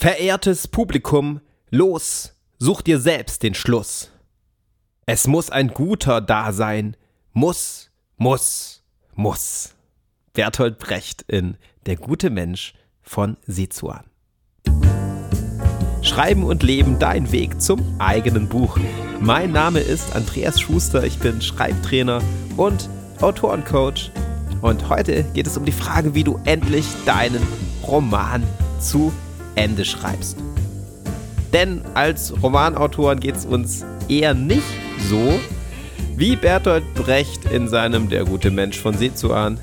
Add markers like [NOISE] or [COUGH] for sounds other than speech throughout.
Verehrtes Publikum, los, such dir selbst den Schluss. Es muss ein guter da sein, muss, muss, muss. Bertolt Brecht in Der gute Mensch von Sizuan. Schreiben und Leben, dein Weg zum eigenen Buch. Mein Name ist Andreas Schuster, ich bin Schreibtrainer und Autorencoach. Und heute geht es um die Frage, wie du endlich deinen Roman zu Ende schreibst. Denn als Romanautoren geht es uns eher nicht so, wie Bertolt Brecht in seinem Der gute Mensch von Sezuan,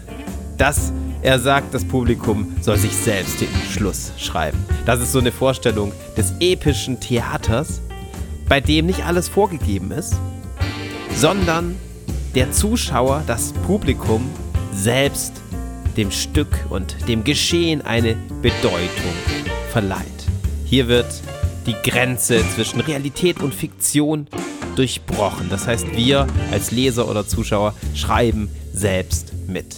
dass er sagt, das Publikum soll sich selbst den Schluss schreiben. Das ist so eine Vorstellung des epischen Theaters, bei dem nicht alles vorgegeben ist, sondern der Zuschauer, das Publikum selbst dem Stück und dem Geschehen eine Bedeutung verleiht. Hier wird die Grenze zwischen Realität und Fiktion durchbrochen. Das heißt, wir als Leser oder Zuschauer schreiben selbst mit.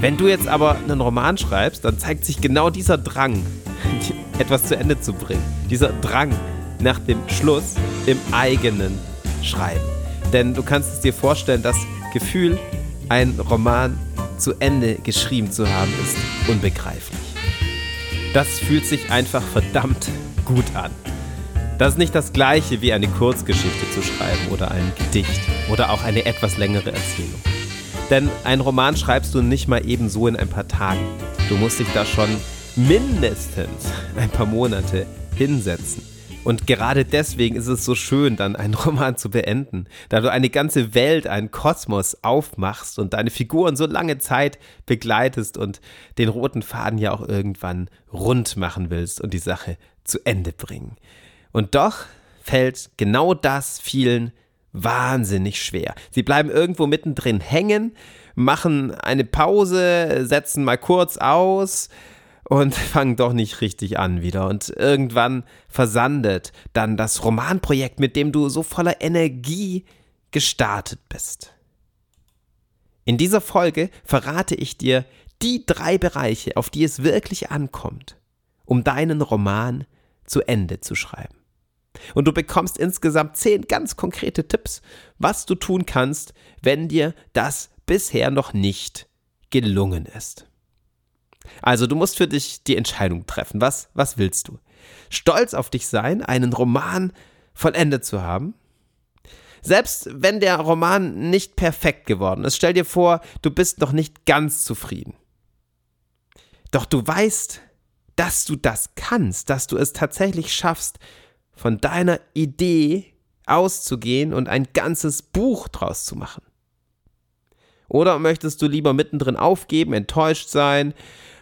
Wenn du jetzt aber einen Roman schreibst, dann zeigt sich genau dieser Drang, [LAUGHS] etwas zu Ende zu bringen. Dieser Drang nach dem Schluss im eigenen Schreiben. Denn du kannst es dir vorstellen, das Gefühl, einen Roman zu Ende geschrieben zu haben, ist unbegreiflich. Das fühlt sich einfach verdammt gut an. Das ist nicht das gleiche wie eine Kurzgeschichte zu schreiben oder ein Gedicht oder auch eine etwas längere Erzählung. Denn ein Roman schreibst du nicht mal eben so in ein paar Tagen. Du musst dich da schon mindestens ein paar Monate hinsetzen. Und gerade deswegen ist es so schön, dann einen [LAUGHS] Roman zu beenden, da du eine ganze Welt, einen Kosmos aufmachst und deine Figuren so lange Zeit begleitest und den roten Faden ja auch irgendwann rund machen willst und die Sache zu Ende bringen. Und doch fällt genau das vielen wahnsinnig schwer. Sie bleiben irgendwo mittendrin hängen, machen eine Pause, setzen mal kurz aus, und [LAUGHS] fangen doch nicht richtig an wieder. Und irgendwann versandet dann das Romanprojekt, mit dem du so voller Energie gestartet bist. In dieser Folge verrate ich dir die drei Bereiche, auf die es wirklich ankommt, um deinen Roman zu Ende zu schreiben. Und du bekommst insgesamt zehn ganz konkrete Tipps, was du tun kannst, wenn dir das bisher noch nicht gelungen ist. Also du musst für dich die Entscheidung treffen. Was, was willst du? Stolz auf dich sein, einen Roman vollendet zu haben? Selbst wenn der Roman nicht perfekt geworden ist, stell dir vor, du bist noch nicht ganz zufrieden. Doch du weißt, dass du das kannst, dass du es tatsächlich schaffst, von deiner Idee auszugehen und ein ganzes Buch draus zu machen. Oder möchtest du lieber mittendrin aufgeben, enttäuscht sein,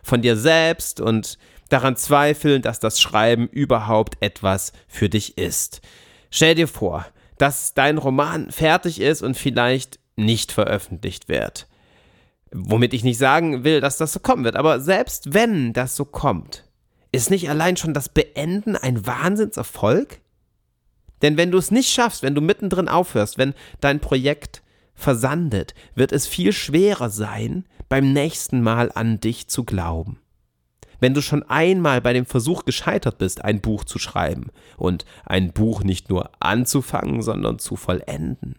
von dir selbst und daran zweifeln, dass das Schreiben überhaupt etwas für dich ist. Stell dir vor, dass dein Roman fertig ist und vielleicht nicht veröffentlicht wird. Womit ich nicht sagen will, dass das so kommen wird, aber selbst wenn das so kommt, ist nicht allein schon das Beenden ein Wahnsinnserfolg? Denn wenn du es nicht schaffst, wenn du mittendrin aufhörst, wenn dein Projekt versandet, wird es viel schwerer sein, beim nächsten Mal an dich zu glauben. Wenn du schon einmal bei dem Versuch gescheitert bist, ein Buch zu schreiben und ein Buch nicht nur anzufangen, sondern zu vollenden,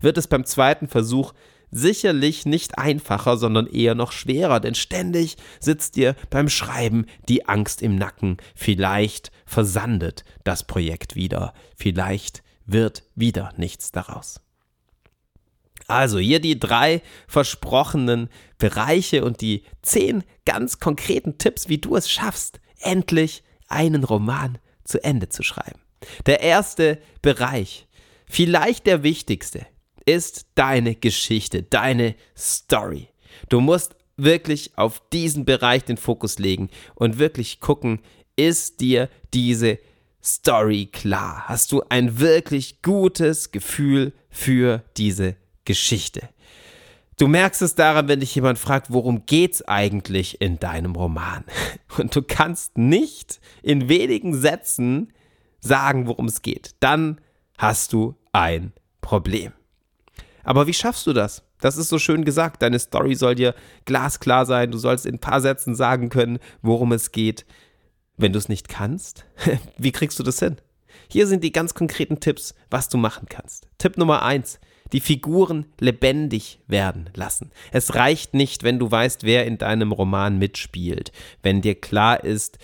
wird es beim zweiten Versuch sicherlich nicht einfacher, sondern eher noch schwerer, denn ständig sitzt dir beim Schreiben die Angst im Nacken. Vielleicht versandet das Projekt wieder, vielleicht wird wieder nichts daraus. Also hier die drei versprochenen Bereiche und die zehn ganz konkreten Tipps, wie du es schaffst, endlich einen Roman zu Ende zu schreiben. Der erste Bereich, vielleicht der wichtigste, ist deine Geschichte, deine Story. Du musst wirklich auf diesen Bereich den Fokus legen und wirklich gucken, ist dir diese Story klar? Hast du ein wirklich gutes Gefühl für diese Geschichte. Du merkst es daran, wenn dich jemand fragt, worum geht's eigentlich in deinem Roman? [LAUGHS] Und du kannst nicht in wenigen Sätzen sagen, worum es geht. Dann hast du ein Problem. Aber wie schaffst du das? Das ist so schön gesagt. Deine Story soll dir glasklar sein. Du sollst in ein paar Sätzen sagen können, worum es geht. Wenn du es nicht kannst, [LAUGHS] wie kriegst du das hin? Hier sind die ganz konkreten Tipps, was du machen kannst. Tipp Nummer eins: die Figuren lebendig werden lassen. Es reicht nicht, wenn du weißt, wer in deinem Roman mitspielt, wenn dir klar ist,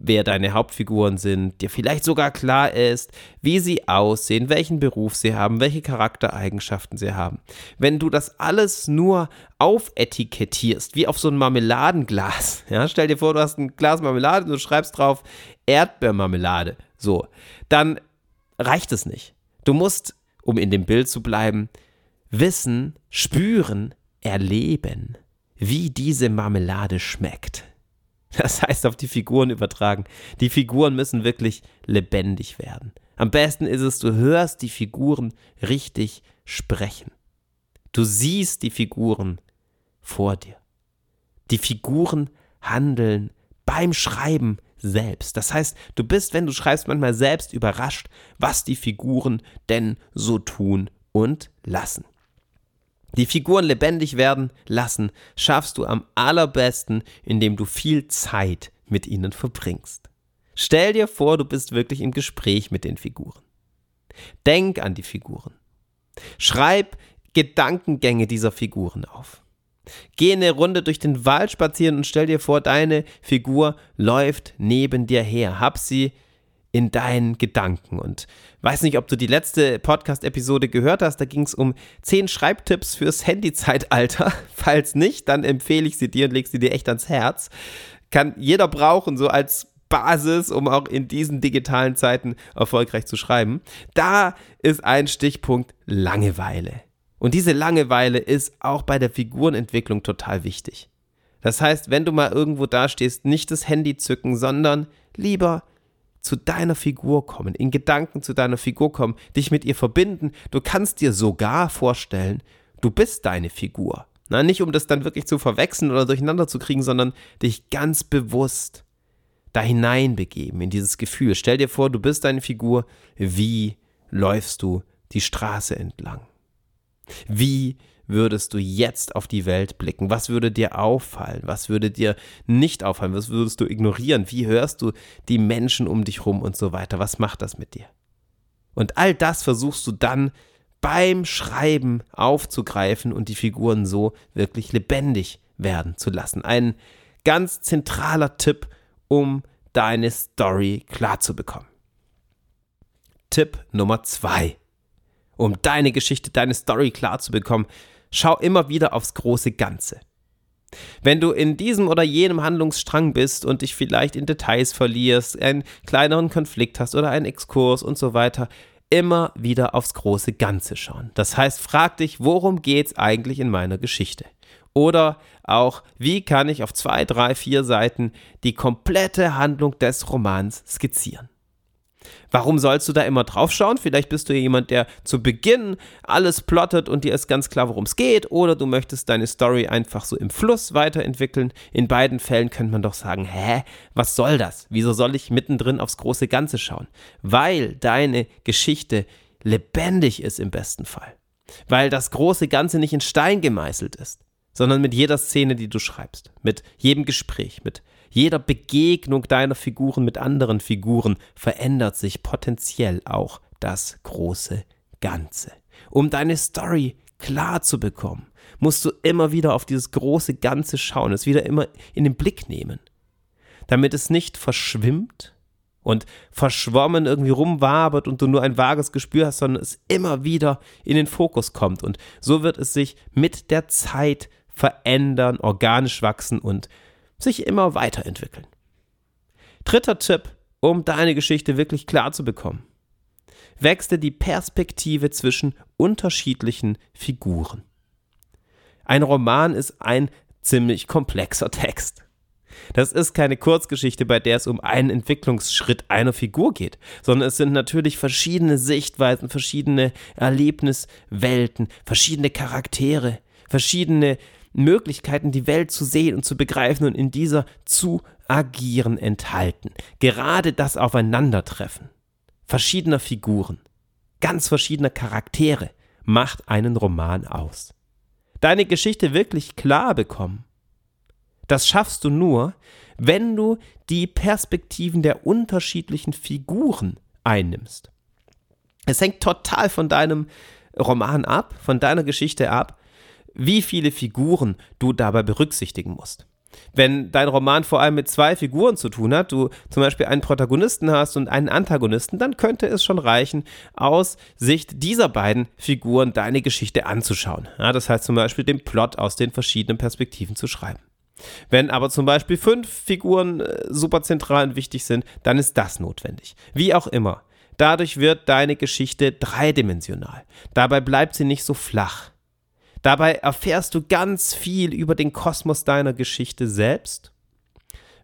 wer deine Hauptfiguren sind, dir vielleicht sogar klar ist, wie sie aussehen, welchen Beruf sie haben, welche Charaktereigenschaften sie haben. Wenn du das alles nur aufetikettierst, wie auf so ein Marmeladenglas, [LAUGHS] ja, stell dir vor, du hast ein Glas Marmelade und du schreibst drauf Erdbeermarmelade, so, dann reicht es nicht. Du musst um in dem Bild zu bleiben, wissen, spüren, erleben, wie diese Marmelade schmeckt. Das heißt auf die Figuren übertragen. Die Figuren müssen wirklich lebendig werden. Am besten ist es, du hörst die Figuren richtig sprechen. Du siehst die Figuren vor dir. Die Figuren handeln beim Schreiben selbst. Das heißt, du bist, wenn du schreibst, manchmal selbst überrascht, was die Figuren denn so tun und lassen. Die Figuren lebendig werden lassen, schaffst du am allerbesten, indem du viel Zeit mit ihnen verbringst. Stell dir vor, du bist wirklich im Gespräch mit den Figuren. Denk an die Figuren. Schreib Gedankengänge dieser Figuren auf. Geh eine Runde durch den Wald spazieren und stell dir vor, deine Figur läuft neben dir her. Hab sie in deinen Gedanken. Und weiß nicht, ob du die letzte Podcast-Episode gehört hast. Da ging es um 10 Schreibtipps fürs Handyzeitalter. [LAUGHS] Falls nicht, dann empfehle ich sie dir und leg sie dir echt ans Herz. Kann jeder brauchen, so als Basis, um auch in diesen digitalen Zeiten erfolgreich zu schreiben. Da ist ein Stichpunkt Langeweile. Und diese Langeweile ist auch bei der Figurenentwicklung total wichtig. Das heißt, wenn du mal irgendwo dastehst, nicht das Handy zücken, sondern lieber zu deiner Figur kommen, in Gedanken zu deiner Figur kommen, dich mit ihr verbinden. Du kannst dir sogar vorstellen, du bist deine Figur. Na, nicht um das dann wirklich zu verwechseln oder durcheinander zu kriegen, sondern dich ganz bewusst da hineinbegeben in dieses Gefühl. Stell dir vor, du bist deine Figur. Wie läufst du die Straße entlang? Wie würdest du jetzt auf die Welt blicken? Was würde dir auffallen? Was würde dir nicht auffallen? Was würdest du ignorieren? Wie hörst du die Menschen um dich rum und so weiter? Was macht das mit dir? Und all das versuchst du dann beim Schreiben aufzugreifen und die Figuren so wirklich lebendig werden zu lassen. Ein ganz zentraler Tipp, um deine Story klar zu bekommen. Tipp Nummer zwei um deine Geschichte, deine Story klar zu bekommen, schau immer wieder aufs große Ganze. Wenn du in diesem oder jenem Handlungsstrang bist und dich vielleicht in Details verlierst, einen kleineren Konflikt hast oder einen Exkurs und so weiter, immer wieder aufs große Ganze schauen. Das heißt, frag dich, worum geht es eigentlich in meiner Geschichte? Oder auch, wie kann ich auf zwei, drei, vier Seiten die komplette Handlung des Romans skizzieren? Warum sollst du da immer drauf schauen? Vielleicht bist du jemand, der zu Beginn alles plottet und dir ist ganz klar, worum es geht, oder du möchtest deine Story einfach so im Fluss weiterentwickeln. In beiden Fällen könnte man doch sagen, hä, was soll das? Wieso soll ich mittendrin aufs große Ganze schauen? Weil deine Geschichte lebendig ist im besten Fall. Weil das große Ganze nicht in Stein gemeißelt ist, sondern mit jeder Szene, die du schreibst, mit jedem Gespräch, mit jeder Begegnung deiner Figuren mit anderen Figuren verändert sich potenziell auch das große Ganze. Um deine Story klar zu bekommen, musst du immer wieder auf dieses große Ganze schauen, es wieder immer in den Blick nehmen, damit es nicht verschwimmt und verschwommen irgendwie rumwabert und du nur ein vages Gespür hast, sondern es immer wieder in den Fokus kommt. Und so wird es sich mit der Zeit verändern, organisch wachsen und sich immer weiterentwickeln. Dritter Tipp, um deine Geschichte wirklich klar zu bekommen. Wechsle die Perspektive zwischen unterschiedlichen Figuren. Ein Roman ist ein ziemlich komplexer Text. Das ist keine Kurzgeschichte, bei der es um einen Entwicklungsschritt einer Figur geht, sondern es sind natürlich verschiedene Sichtweisen, verschiedene Erlebniswelten, verschiedene Charaktere, verschiedene Möglichkeiten, die Welt zu sehen und zu begreifen und in dieser zu agieren enthalten. Gerade das Aufeinandertreffen verschiedener Figuren, ganz verschiedener Charaktere macht einen Roman aus. Deine Geschichte wirklich klar bekommen. Das schaffst du nur, wenn du die Perspektiven der unterschiedlichen Figuren einnimmst. Es hängt total von deinem Roman ab, von deiner Geschichte ab, wie viele Figuren du dabei berücksichtigen musst. Wenn dein Roman vor allem mit zwei Figuren zu tun hat, du zum Beispiel einen Protagonisten hast und einen Antagonisten, dann könnte es schon reichen, aus Sicht dieser beiden Figuren deine Geschichte anzuschauen. Ja, das heißt zum Beispiel den Plot aus den verschiedenen Perspektiven zu schreiben. Wenn aber zum Beispiel fünf Figuren äh, super zentral und wichtig sind, dann ist das notwendig. Wie auch immer. Dadurch wird deine Geschichte dreidimensional. Dabei bleibt sie nicht so flach. Dabei erfährst du ganz viel über den Kosmos deiner Geschichte selbst,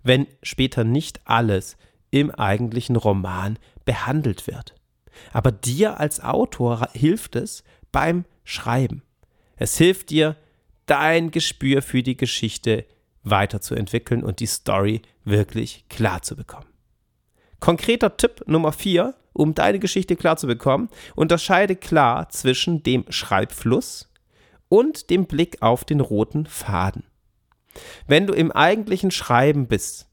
wenn später nicht alles im eigentlichen Roman behandelt wird. Aber dir als Autor hilft es beim Schreiben. Es hilft dir, dein Gespür für die Geschichte weiterzuentwickeln und die Story wirklich klar zu bekommen. Konkreter Tipp Nummer 4, um deine Geschichte klar zu bekommen, unterscheide klar zwischen dem Schreibfluss und dem Blick auf den roten Faden. Wenn du im eigentlichen Schreiben bist,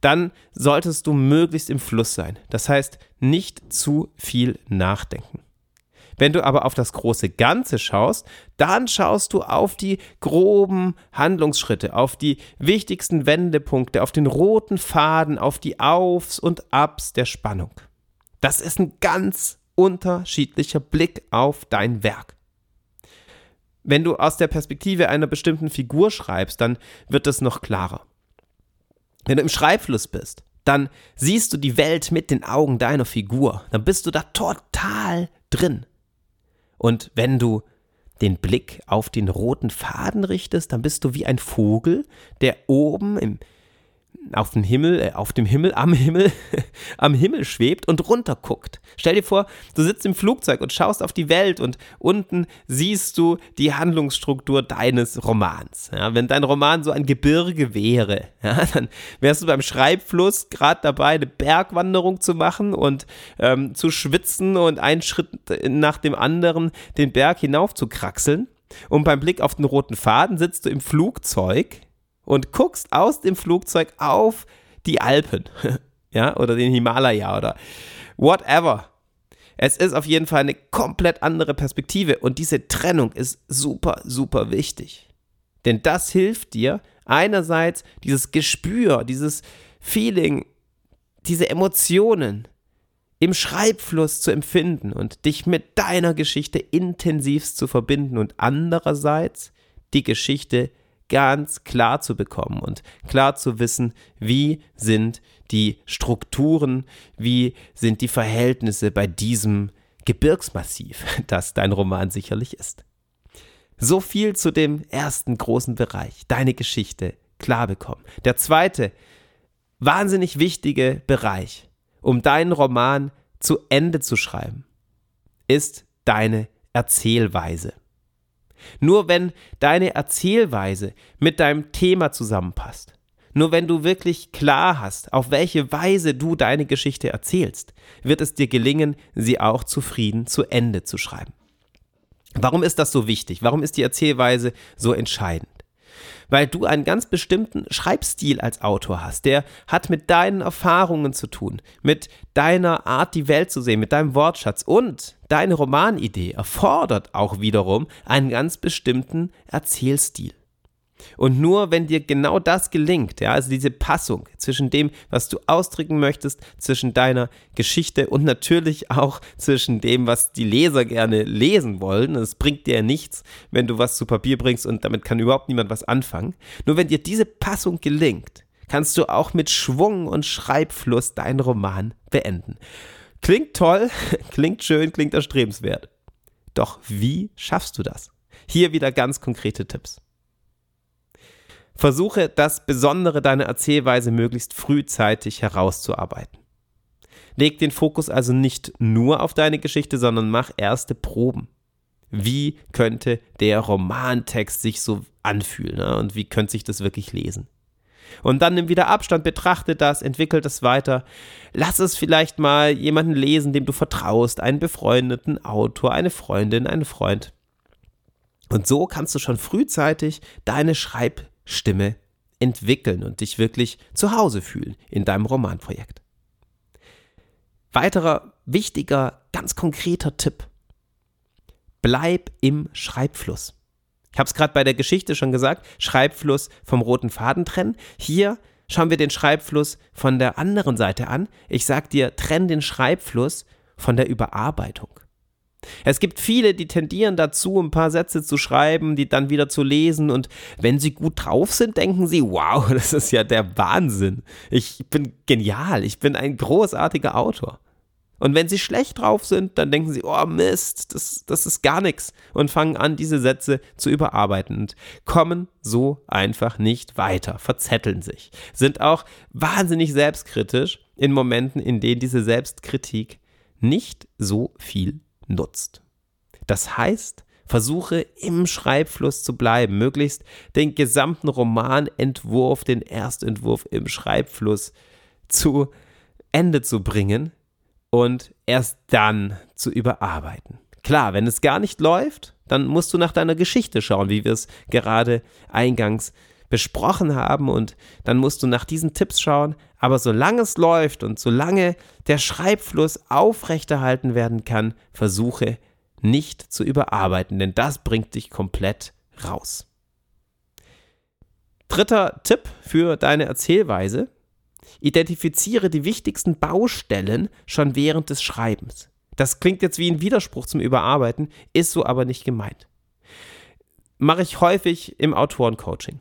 dann solltest du möglichst im Fluss sein. Das heißt, nicht zu viel nachdenken. Wenn du aber auf das große Ganze schaust, dann schaust du auf die groben Handlungsschritte, auf die wichtigsten Wendepunkte, auf den roten Faden, auf die Aufs und Abs der Spannung. Das ist ein ganz unterschiedlicher Blick auf dein Werk wenn du aus der Perspektive einer bestimmten Figur schreibst, dann wird das noch klarer. Wenn du im Schreibfluss bist, dann siehst du die Welt mit den Augen deiner Figur. Dann bist du da total drin. Und wenn du den Blick auf den roten Faden richtest, dann bist du wie ein Vogel, der oben im auf dem Himmel, äh, auf dem Himmel, am Himmel, [LAUGHS] am Himmel schwebt und runterguckt. Stell dir vor, du sitzt im Flugzeug und schaust auf die Welt und unten siehst du die Handlungsstruktur deines Romans. Ja, wenn dein Roman so ein Gebirge wäre, [LAUGHS] ja, dann wärst du beim Schreibfluss gerade dabei, eine Bergwanderung zu machen und ähm, zu schwitzen und einen Schritt nach dem anderen den Berg hinauf zu kraxeln. Und beim Blick auf den roten Faden sitzt du im Flugzeug und guckst aus dem Flugzeug auf die Alpen, [LAUGHS] ja, oder den Himalaya oder whatever. Es ist auf jeden Fall eine komplett andere Perspektive und diese Trennung ist super, super wichtig. Denn das hilft dir, einerseits dieses Gespür, dieses Feeling, diese Emotionen im Schreibfluss zu empfinden und dich mit deiner Geschichte intensivst zu verbinden und andererseits die Geschichte ganz klar zu bekommen und klar zu wissen, wie sind die Strukturen, wie sind die Verhältnisse bei diesem Gebirgsmassiv, [LAUGHS] das dein Roman sicherlich ist. So viel zu dem ersten großen Bereich, deine Geschichte klar bekommen. Der zweite, wahnsinnig wichtige Bereich, um deinen Roman zu Ende zu schreiben, ist deine Erzählweise. Nur wenn deine Erzählweise mit deinem Thema zusammenpasst, nur wenn du wirklich klar hast, auf welche Weise du deine Geschichte erzählst, wird es dir gelingen, sie auch zufrieden zu Ende zu schreiben. Warum ist das so wichtig? Warum ist die Erzählweise so entscheidend? Weil du einen ganz bestimmten Schreibstil als Autor hast. Der hat mit deinen Erfahrungen zu tun, mit deiner Art, die Welt zu sehen, mit deinem Wortschatz und deine Romanidee erfordert auch wiederum einen ganz bestimmten Erzählstil. Und nur wenn dir genau das gelingt, ja, also diese Passung zwischen dem, was du ausdrücken möchtest, zwischen deiner Geschichte und natürlich auch zwischen dem, was die Leser gerne lesen wollen, es bringt dir nichts, wenn du was zu Papier bringst und damit kann überhaupt niemand was anfangen. Nur wenn dir diese Passung gelingt, kannst du auch mit Schwung und Schreibfluss deinen Roman beenden. Klingt toll, [LAUGHS] klingt schön, klingt erstrebenswert. Doch wie schaffst du das? Hier wieder ganz konkrete Tipps. Versuche das Besondere deiner Erzählweise möglichst frühzeitig herauszuarbeiten. Leg den Fokus also nicht nur auf deine Geschichte, sondern mach erste Proben. Wie könnte der Romantext sich so anfühlen ne? und wie könnte sich das wirklich lesen? Und dann nimm wieder Abstand, betrachte das, entwickle das weiter. Lass es vielleicht mal jemanden lesen, dem du vertraust, einen befreundeten Autor, eine Freundin, einen Freund. Und so kannst du schon frühzeitig deine Schreib Stimme entwickeln und dich wirklich zu Hause fühlen in deinem Romanprojekt. Weiterer wichtiger, ganz konkreter Tipp. Bleib im Schreibfluss. Ich habe es gerade bei der Geschichte schon gesagt, Schreibfluss vom roten Faden trennen. Hier schauen wir den Schreibfluss von der anderen Seite an. Ich sage dir, trenn den Schreibfluss von der Überarbeitung. Es gibt viele, die tendieren dazu, ein paar Sätze zu schreiben, die dann wieder zu lesen und wenn sie gut drauf sind, denken sie, wow, [LAUGHS] das ist ja der Wahnsinn. Ich bin genial, ich bin ein großartiger Autor. Und wenn sie schlecht drauf sind, dann denken sie, oh Mist, das, das ist gar nichts und fangen an, diese Sätze zu überarbeiten und kommen so einfach nicht weiter, verzetteln sich, sind auch wahnsinnig selbstkritisch in Momenten, in denen diese Selbstkritik nicht so viel nutzt. Das heißt, versuche im Schreibfluss zu bleiben, möglichst den gesamten Romanentwurf, den Erstentwurf im Schreibfluss zu Ende zu bringen und erst dann zu überarbeiten. Klar, wenn es gar nicht läuft, dann musst du nach deiner Geschichte schauen, wie wir es gerade eingangs besprochen haben und dann musst du nach diesen Tipps schauen. Aber solange es läuft und solange der Schreibfluss aufrechterhalten werden kann, versuche nicht zu überarbeiten, denn das bringt dich komplett raus. Dritter Tipp für deine Erzählweise. Identifiziere die wichtigsten Baustellen schon während des Schreibens. Das klingt jetzt wie ein Widerspruch zum Überarbeiten, ist so aber nicht gemeint. Mache ich häufig im Autorencoaching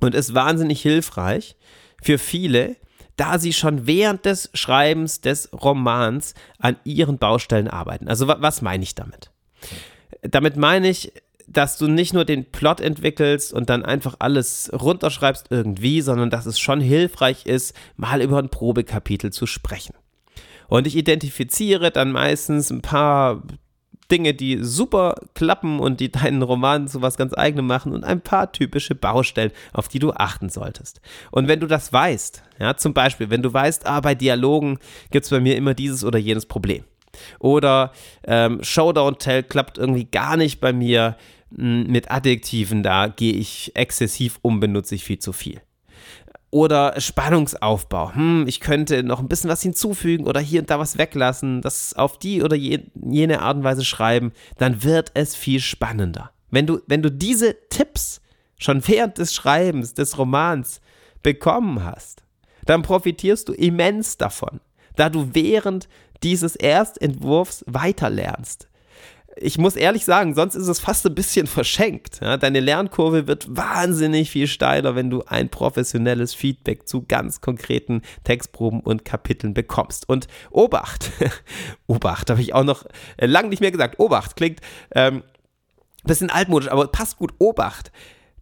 und ist wahnsinnig hilfreich für viele, da sie schon während des Schreibens des Romans an ihren Baustellen arbeiten. Also was meine ich damit? Damit meine ich, dass du nicht nur den Plot entwickelst und dann einfach alles runterschreibst irgendwie, sondern dass es schon hilfreich ist, mal über ein Probekapitel zu sprechen. Und ich identifiziere dann meistens ein paar Dinge, die super klappen und die deinen Roman zu was ganz eigenem machen und ein paar typische Baustellen, auf die du achten solltest. Und wenn du das weißt, ja, zum Beispiel, wenn du weißt, ah, bei Dialogen gibt es bei mir immer dieses oder jenes Problem. Oder ähm, Showdown Tell klappt irgendwie gar nicht bei mir hm, mit Adjektiven, da gehe ich exzessiv um, benutze ich viel zu viel. Oder Spannungsaufbau. Hm, ich könnte noch ein bisschen was hinzufügen oder hier und da was weglassen, das auf die oder jene Art und Weise schreiben, dann wird es viel spannender. Wenn du, wenn du diese Tipps schon während des Schreibens des Romans bekommen hast, dann profitierst du immens davon, da du während dieses Erstentwurfs weiterlernst ich muss ehrlich sagen, sonst ist es fast ein bisschen verschenkt. Ja? Deine Lernkurve wird wahnsinnig viel steiler, wenn du ein professionelles Feedback zu ganz konkreten Textproben und Kapiteln bekommst. Und Obacht, [LAUGHS] Obacht habe ich auch noch äh, lange nicht mehr gesagt. Obacht klingt ähm, bisschen altmodisch, aber passt gut. Obacht.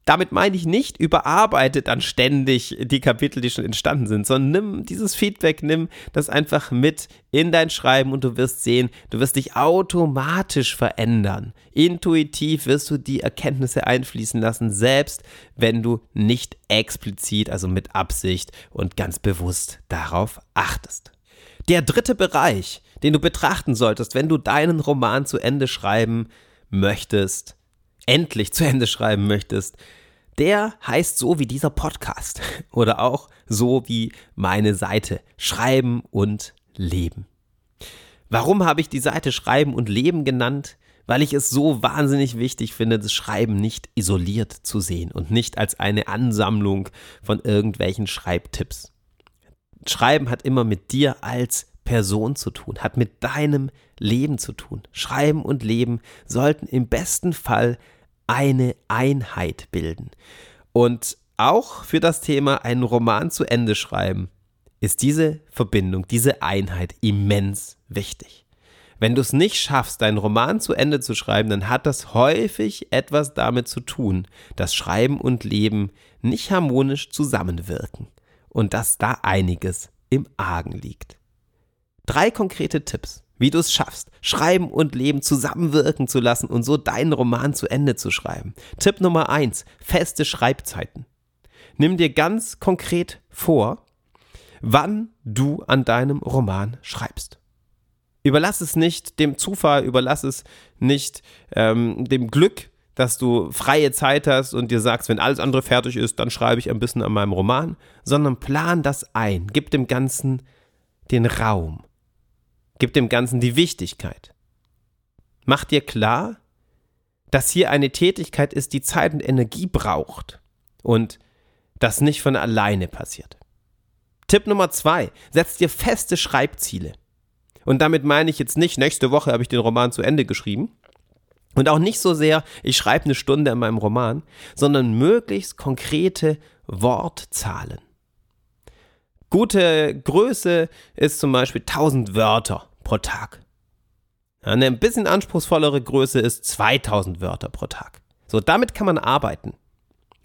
Damit meine ich nicht, überarbeite dann ständig die Kapitel, die schon entstanden sind, sondern nimm dieses Feedback, nimm das einfach mit in dein Schreiben und du wirst sehen, du wirst dich automatisch verändern. Intuitiv wirst du die Erkenntnisse einfließen lassen, selbst wenn du nicht explizit, also mit Absicht und ganz bewusst darauf achtest. Der dritte Bereich, den du betrachten solltest, wenn du deinen Roman zu Ende schreiben möchtest, endlich zu Ende schreiben möchtest, der heißt so wie dieser Podcast [LAUGHS] oder auch so wie meine Seite Schreiben und Leben. Warum habe ich die Seite Schreiben und Leben genannt? Weil ich es so wahnsinnig wichtig finde, das Schreiben nicht isoliert zu sehen und nicht als eine Ansammlung von irgendwelchen Schreibtipps. Schreiben hat immer mit dir als Person zu tun, hat mit deinem Leben zu tun. Schreiben und Leben sollten im besten Fall eine Einheit bilden. Und auch für das Thema einen Roman zu Ende schreiben, ist diese Verbindung, diese Einheit immens wichtig. Wenn du es nicht schaffst, deinen Roman zu Ende zu schreiben, dann hat das häufig etwas damit zu tun, dass Schreiben und Leben nicht harmonisch zusammenwirken und dass da einiges im Argen liegt. Drei konkrete Tipps, wie du es schaffst, Schreiben und Leben zusammenwirken zu lassen und so deinen Roman zu Ende zu schreiben. Tipp Nummer eins: feste Schreibzeiten. Nimm dir ganz konkret vor, wann du an deinem Roman schreibst. Überlass es nicht dem Zufall, überlass es nicht ähm, dem Glück, dass du freie Zeit hast und dir sagst, wenn alles andere fertig ist, dann schreibe ich ein bisschen an meinem Roman, sondern plan das ein, gib dem Ganzen den Raum, gib dem Ganzen die Wichtigkeit. Mach dir klar, dass hier eine Tätigkeit ist, die Zeit und Energie braucht und das nicht von alleine passiert. Tipp Nummer zwei, setz dir feste Schreibziele. Und damit meine ich jetzt nicht, nächste Woche habe ich den Roman zu Ende geschrieben. Und auch nicht so sehr, ich schreibe eine Stunde in meinem Roman, sondern möglichst konkrete Wortzahlen. Gute Größe ist zum Beispiel 1000 Wörter pro Tag. Eine ein bisschen anspruchsvollere Größe ist 2000 Wörter pro Tag. So, damit kann man arbeiten.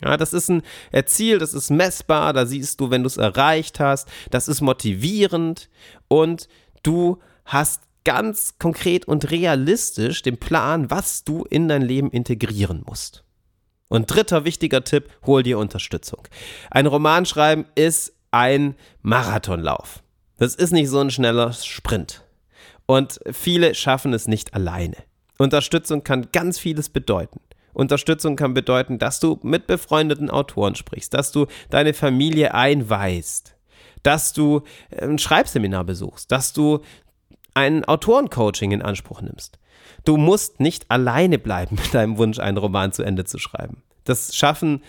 Ja, das ist ein Ziel, das ist messbar, da siehst du, wenn du es erreicht hast, das ist motivierend und du hast ganz konkret und realistisch den Plan, was du in dein Leben integrieren musst. Und dritter wichtiger Tipp, hol dir Unterstützung. Ein Roman schreiben ist ein Marathonlauf. Das ist nicht so ein schneller Sprint. Und viele schaffen es nicht alleine. Unterstützung kann ganz vieles bedeuten. Unterstützung kann bedeuten, dass du mit befreundeten Autoren sprichst, dass du deine Familie einweist, dass du ein Schreibseminar besuchst, dass du ein Autorencoaching in Anspruch nimmst. Du musst nicht alleine bleiben [LAUGHS] mit deinem Wunsch, einen Roman zu Ende zu schreiben. Das schaffen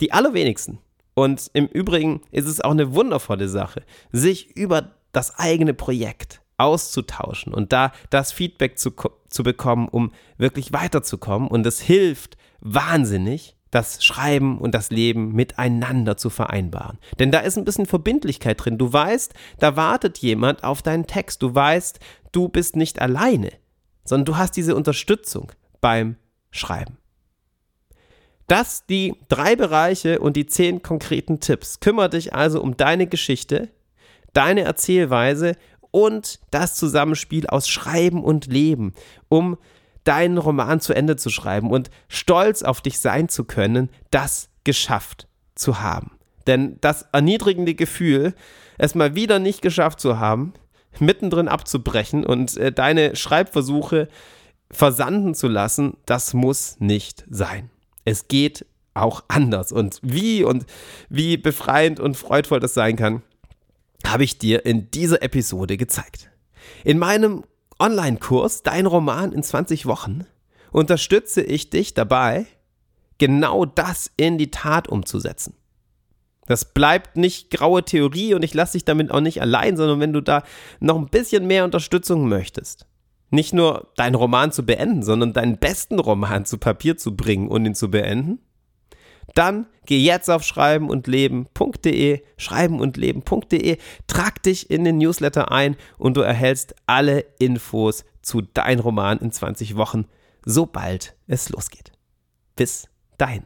die allerwenigsten. Und im Übrigen ist es auch eine wundervolle Sache, sich über das eigene Projekt auszutauschen und da das Feedback zu, zu bekommen, um wirklich weiterzukommen. Und es hilft wahnsinnig, das Schreiben und das Leben miteinander zu vereinbaren. Denn da ist ein bisschen Verbindlichkeit drin. Du weißt, da wartet jemand auf deinen Text. Du weißt, du bist nicht alleine, sondern du hast diese Unterstützung beim Schreiben. Das die drei Bereiche und die zehn konkreten Tipps. Kümmer dich also um deine Geschichte, deine Erzählweise und das Zusammenspiel aus Schreiben und Leben, um deinen Roman zu Ende zu schreiben und stolz auf dich sein zu können, das geschafft zu haben. Denn das erniedrigende Gefühl, es mal wieder nicht geschafft zu haben, mittendrin abzubrechen und äh, deine Schreibversuche versanden zu lassen, das muss nicht sein. Es geht auch anders. Und wie und wie befreiend und freudvoll das sein kann, habe ich dir in dieser Episode gezeigt. In meinem Online-Kurs Dein Roman in 20 Wochen unterstütze ich dich dabei, genau das in die Tat umzusetzen. Das bleibt nicht graue Theorie und ich lasse dich damit auch nicht allein, sondern wenn du da noch ein bisschen mehr Unterstützung möchtest, nicht nur deinen Roman zu beenden, sondern deinen besten Roman zu Papier zu bringen und ihn zu beenden, dann geh jetzt auf schreibenundleben.de, schreibenundleben.de, trag dich in den Newsletter ein und du erhältst alle Infos zu deinem Roman in 20 Wochen, sobald es losgeht. Bis dahin.